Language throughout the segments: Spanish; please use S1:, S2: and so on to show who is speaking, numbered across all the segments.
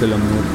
S1: es el amor?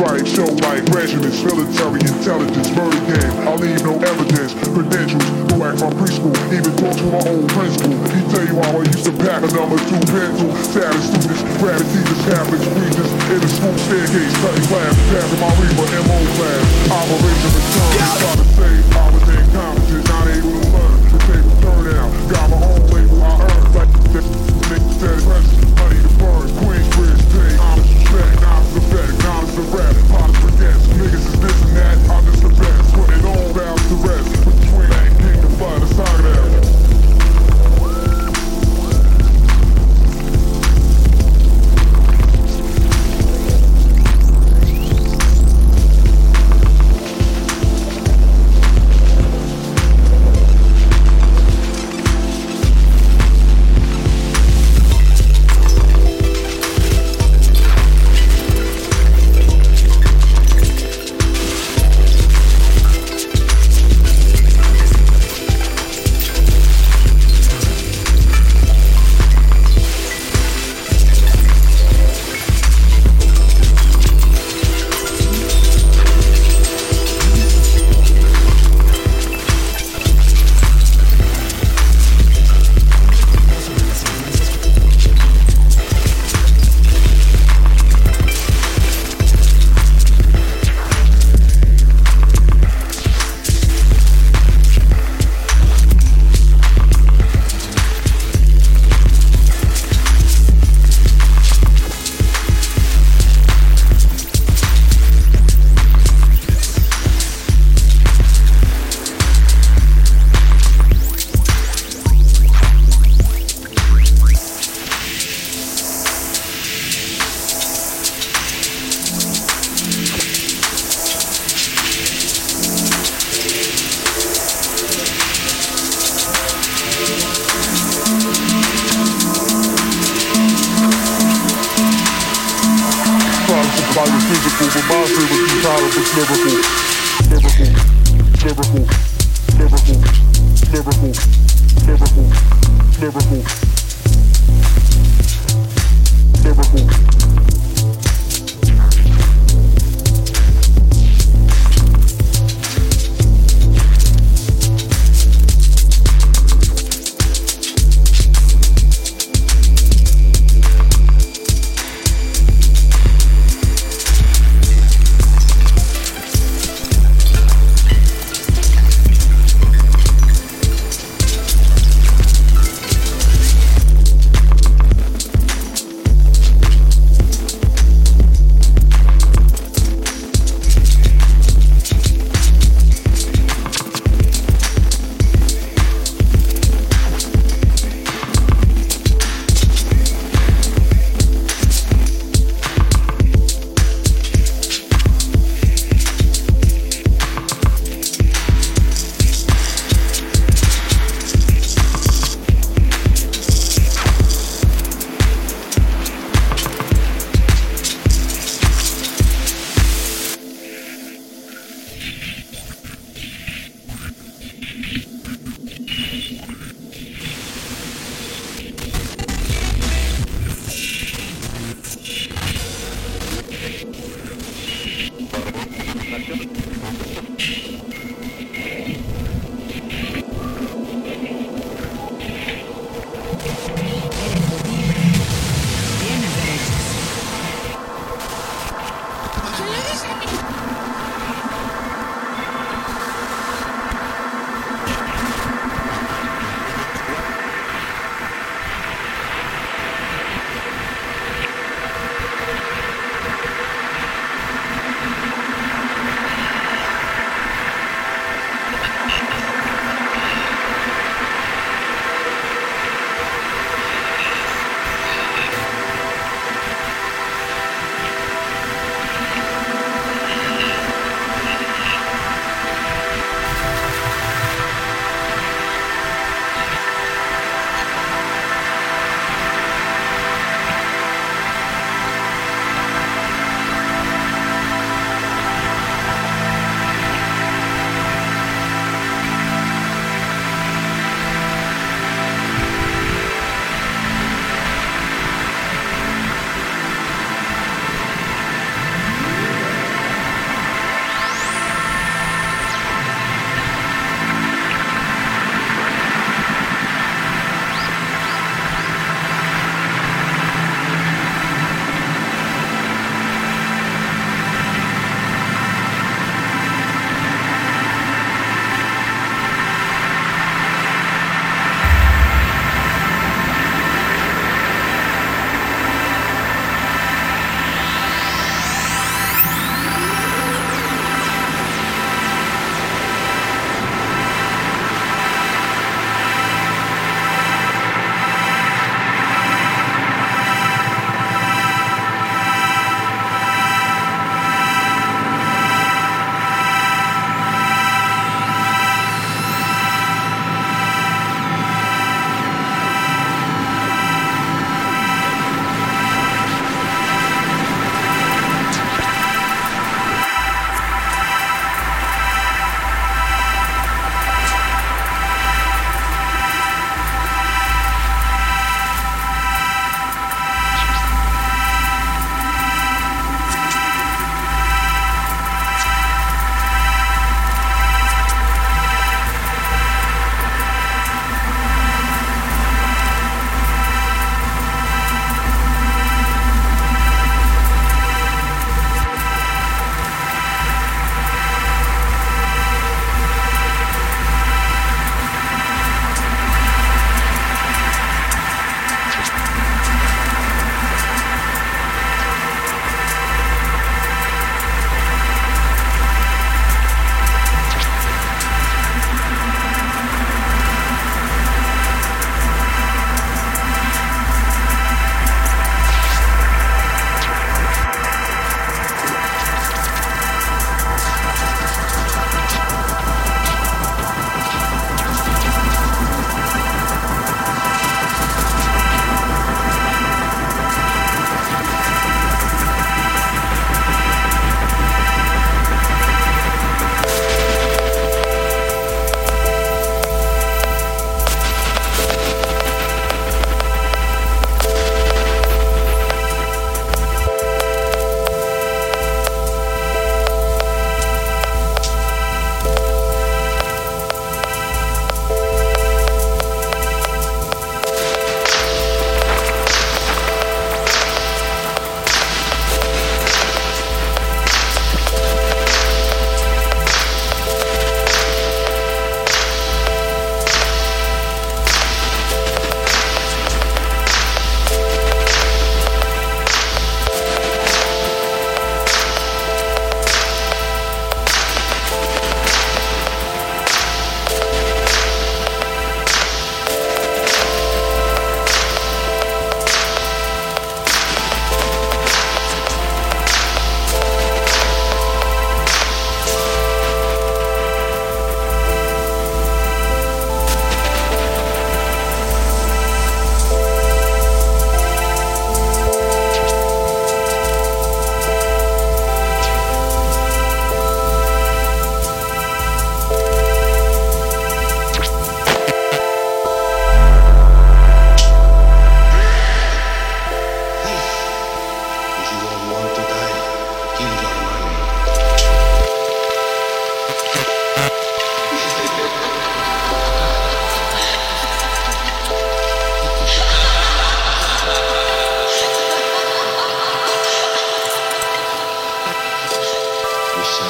S2: Strike, show like regiments, military intelligence, murder game. I leave no evidence, credentials, go act from preschool, even talk to my old principal. He tell you how I used to pack a number two pencil, status students, grabbing teachers, Catholics, preachers, in the school staircase, cutting class, passing my reaper, MO class, operation return, try to save, I was incompetent, not able to learn, the table turn out, got my own label, I earned, like, niggas said, money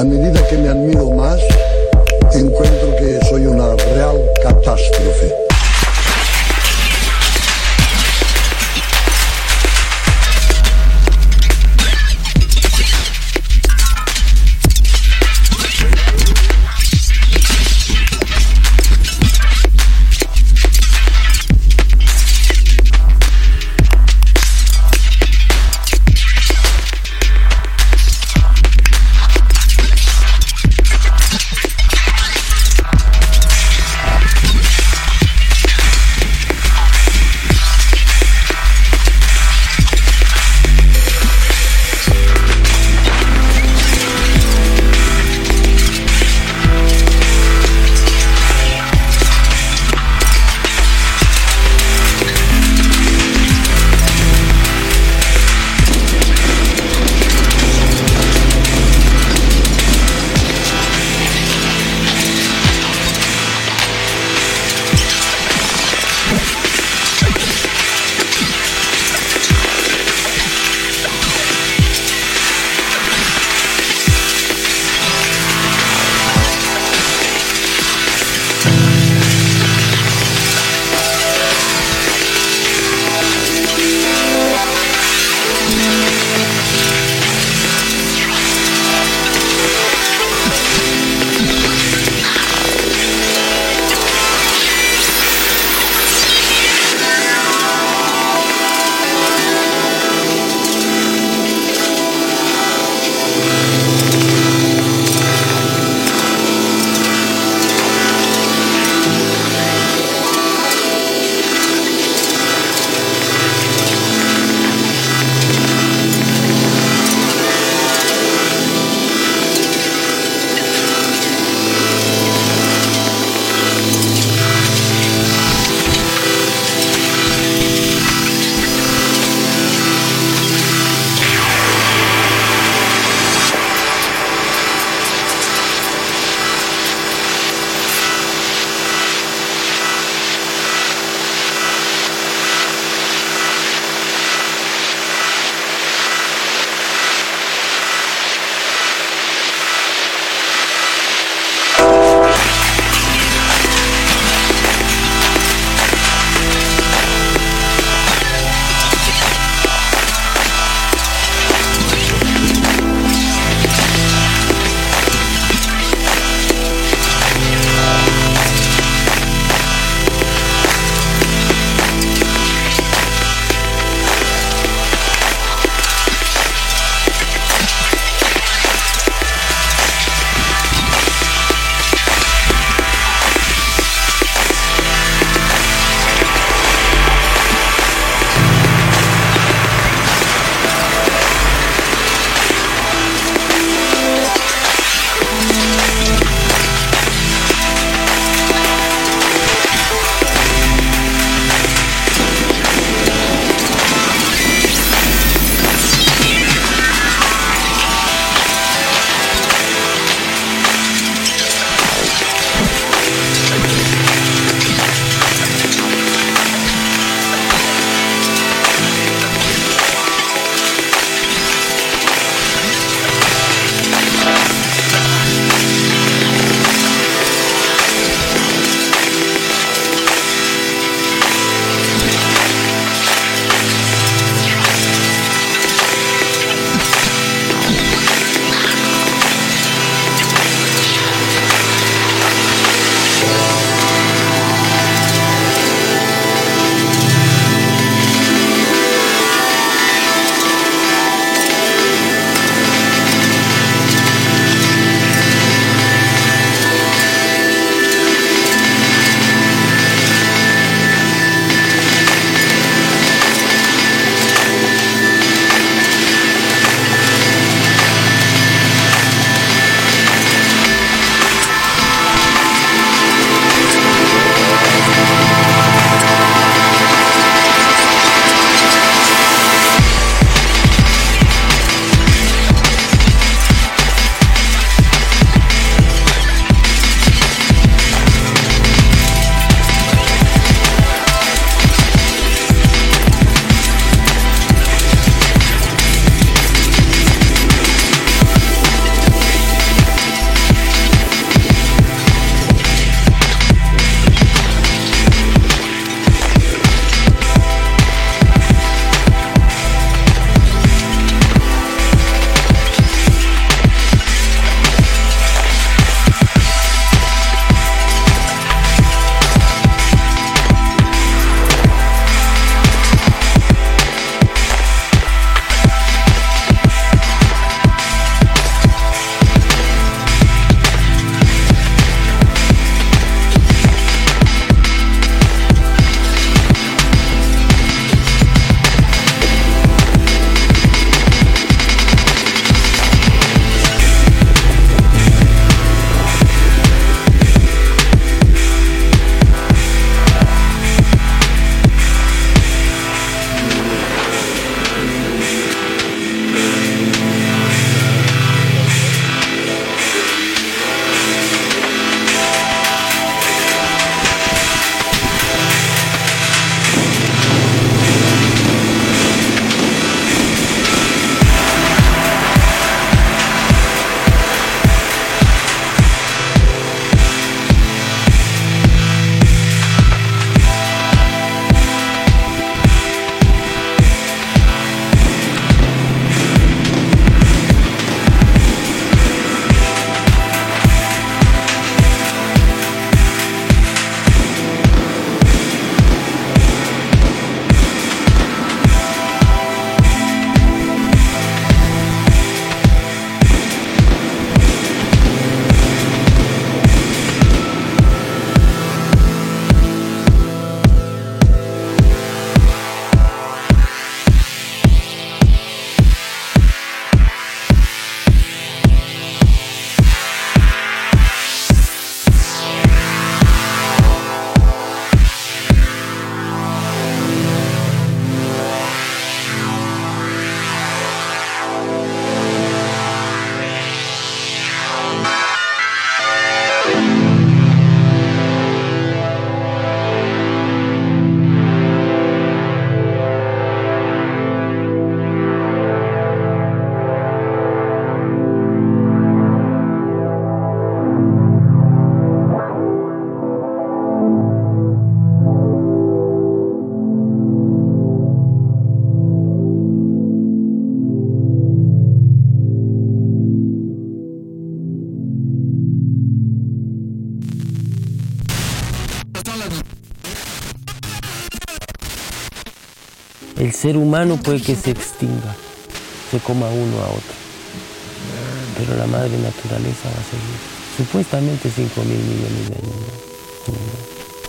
S3: A medida que me admiro más, encuentro que soy una real catástrofe.
S4: el ser humano puede que se extinga, se coma uno a otro. Pero la madre naturaleza va a seguir. Supuestamente 5 mil millones de años.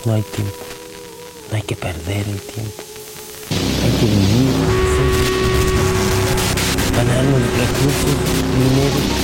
S4: No, hay tiempo. No hay que perder el tiempo. Hay que vivir, ¿sí? ganarnos recursos, dinero.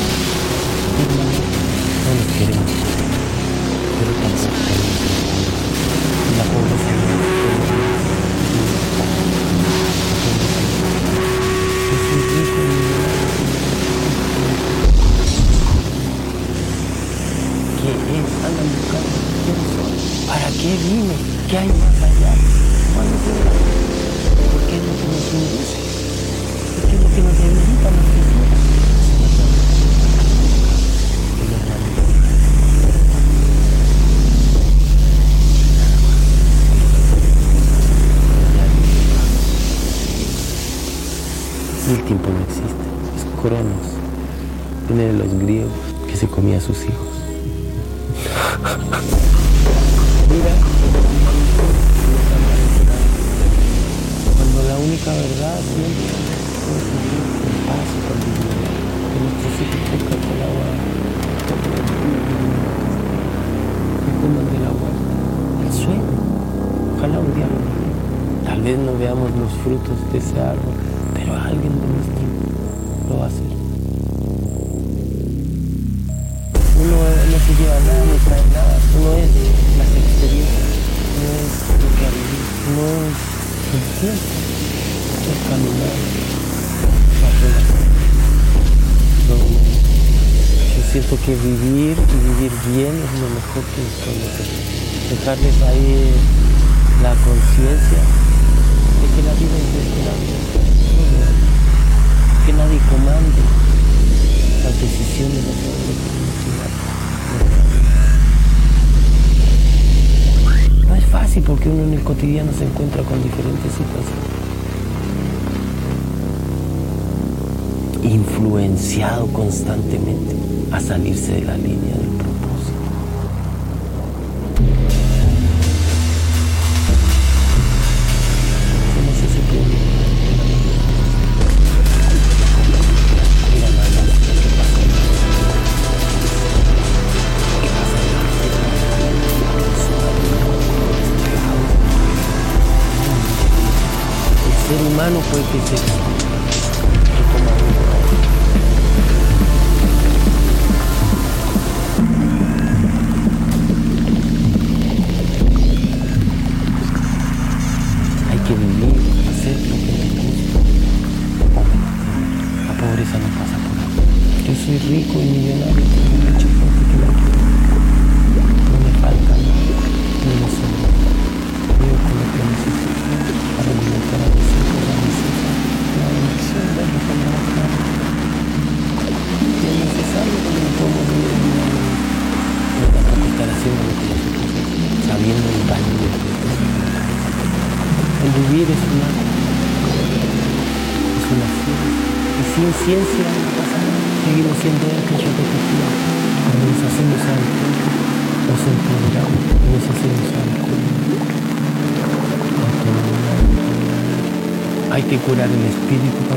S4: frutos de ese árbol, pero alguien de nuestro lo va a hacer. Uno no se lleva nada, no trae nada, uno es las experiencias, no es lo que ha vivido, no es el tiempo, es caminar la relación. Yo siento que vivir y vivir bien es lo mejor que podemos. Dejarles ahí la conciencia de que la vida este que nadie comande las decisiones de la sociedad. Este no es fácil porque uno en el cotidiano se encuentra con diferentes situaciones, influenciado constantemente a salirse de la línea del problema. humano puede ser. locura del espíritu.